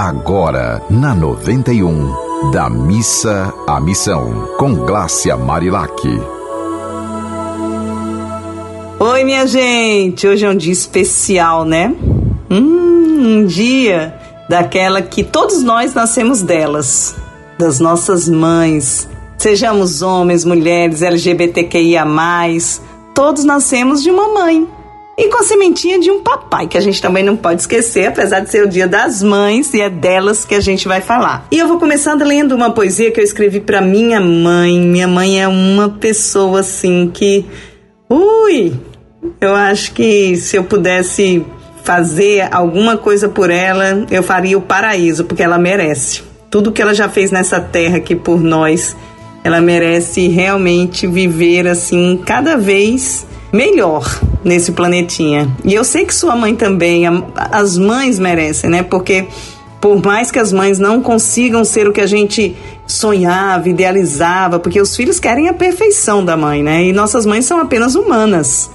Agora, na 91, da missa à missão, com Glácia Marilac. Oi, minha gente! Hoje é um dia especial, né? Hum, um dia daquela que todos nós nascemos delas, das nossas mães. Sejamos homens, mulheres, LGBTQIA, todos nascemos de uma mãe e com a sementinha de um papai, que a gente também não pode esquecer, apesar de ser o dia das mães e é delas que a gente vai falar. E eu vou começando lendo uma poesia que eu escrevi para minha mãe. Minha mãe é uma pessoa assim que. Ui! Eu acho que se eu pudesse fazer alguma coisa por ela, eu faria o paraíso, porque ela merece. Tudo que ela já fez nessa terra aqui por nós, ela merece realmente viver assim cada vez melhor nesse planetinha. E eu sei que sua mãe também, as mães merecem, né? Porque por mais que as mães não consigam ser o que a gente sonhava, idealizava, porque os filhos querem a perfeição da mãe, né? E nossas mães são apenas humanas.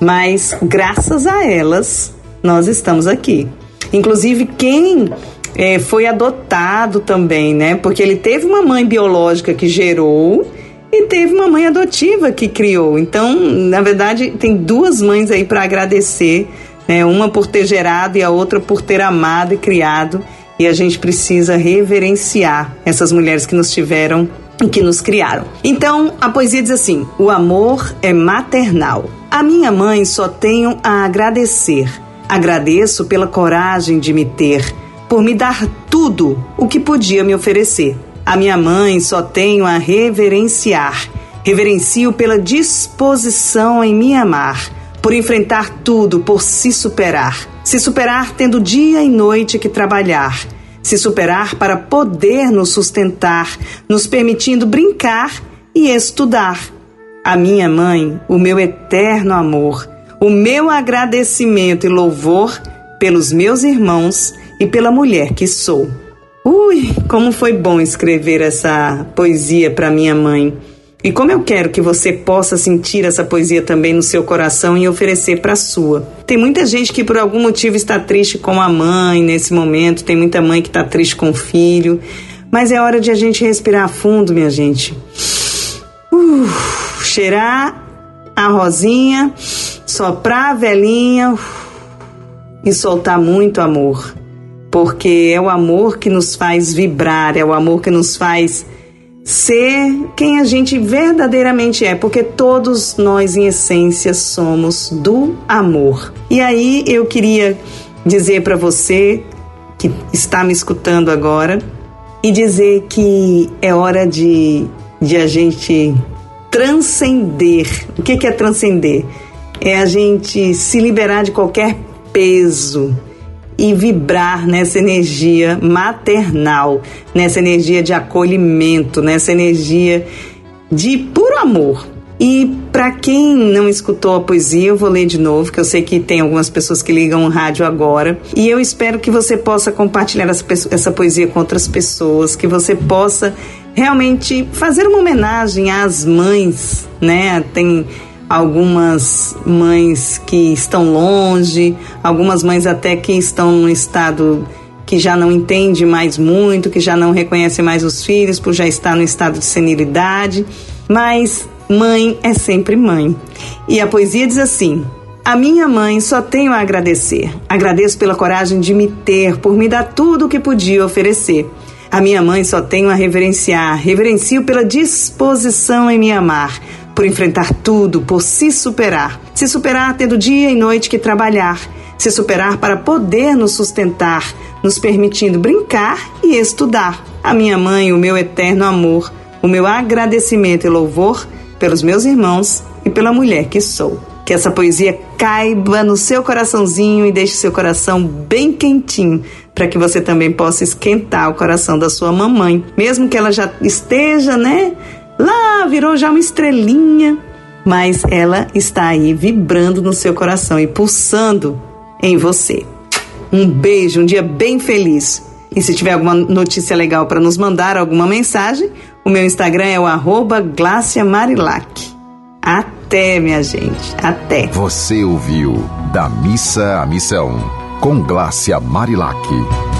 Mas graças a elas, nós estamos aqui. Inclusive, quem é, foi adotado também, né? Porque ele teve uma mãe biológica que gerou e teve uma mãe adotiva que criou. Então, na verdade, tem duas mães aí para agradecer, né? Uma por ter gerado e a outra por ter amado e criado. E a gente precisa reverenciar essas mulheres que nos tiveram e que nos criaram. Então, a poesia diz assim: O amor é maternal. A minha mãe só tenho a agradecer. Agradeço pela coragem de me ter, por me dar tudo o que podia me oferecer. A minha mãe só tenho a reverenciar. Reverencio pela disposição em me amar, por enfrentar tudo, por se superar. Se superar tendo dia e noite que trabalhar. Se superar para poder nos sustentar, nos permitindo brincar e estudar. A minha mãe, o meu eterno amor, o meu agradecimento e louvor pelos meus irmãos e pela mulher que sou. Ui, como foi bom escrever essa poesia para minha mãe. E como eu quero que você possa sentir essa poesia também no seu coração e oferecer para sua. Tem muita gente que por algum motivo está triste com a mãe nesse momento, tem muita mãe que está triste com o filho, mas é hora de a gente respirar fundo, minha gente. Cheirar a rosinha, soprar a velhinha e soltar muito amor porque é o amor que nos faz vibrar, é o amor que nos faz ser quem a gente verdadeiramente é, porque todos nós, em essência, somos do amor. E aí eu queria dizer para você que está me escutando agora e dizer que é hora de, de a gente transcender. O que é transcender? É a gente se liberar de qualquer peso e vibrar nessa energia maternal, nessa energia de acolhimento, nessa energia de puro amor. E para quem não escutou a poesia, eu vou ler de novo, que eu sei que tem algumas pessoas que ligam o rádio agora. E eu espero que você possa compartilhar essa, poesia com outras pessoas, que você possa realmente fazer uma homenagem às mães, né? Tem algumas mães que estão longe, algumas mães até que estão num estado que já não entende mais muito, que já não reconhece mais os filhos por já estar no estado de senilidade, mas mãe é sempre mãe. E a poesia diz assim: a minha mãe só tenho a agradecer. Agradeço pela coragem de me ter, por me dar tudo o que podia oferecer. A minha mãe só tenho a reverenciar. Reverencio pela disposição em me amar por enfrentar tudo, por se superar. Se superar tendo dia e noite que trabalhar. Se superar para poder nos sustentar, nos permitindo brincar e estudar. A minha mãe, o meu eterno amor, o meu agradecimento e louvor pelos meus irmãos e pela mulher que sou. Que essa poesia caiba no seu coraçãozinho e deixe seu coração bem quentinho, para que você também possa esquentar o coração da sua mamãe, mesmo que ela já esteja, né, Lá virou já uma estrelinha, mas ela está aí vibrando no seu coração e pulsando em você. Um beijo, um dia bem feliz. E se tiver alguma notícia legal para nos mandar, alguma mensagem, o meu Instagram é o Marilac. Até, minha gente. Até. Você ouviu Da Missa à Missão, com Glácia Marilac.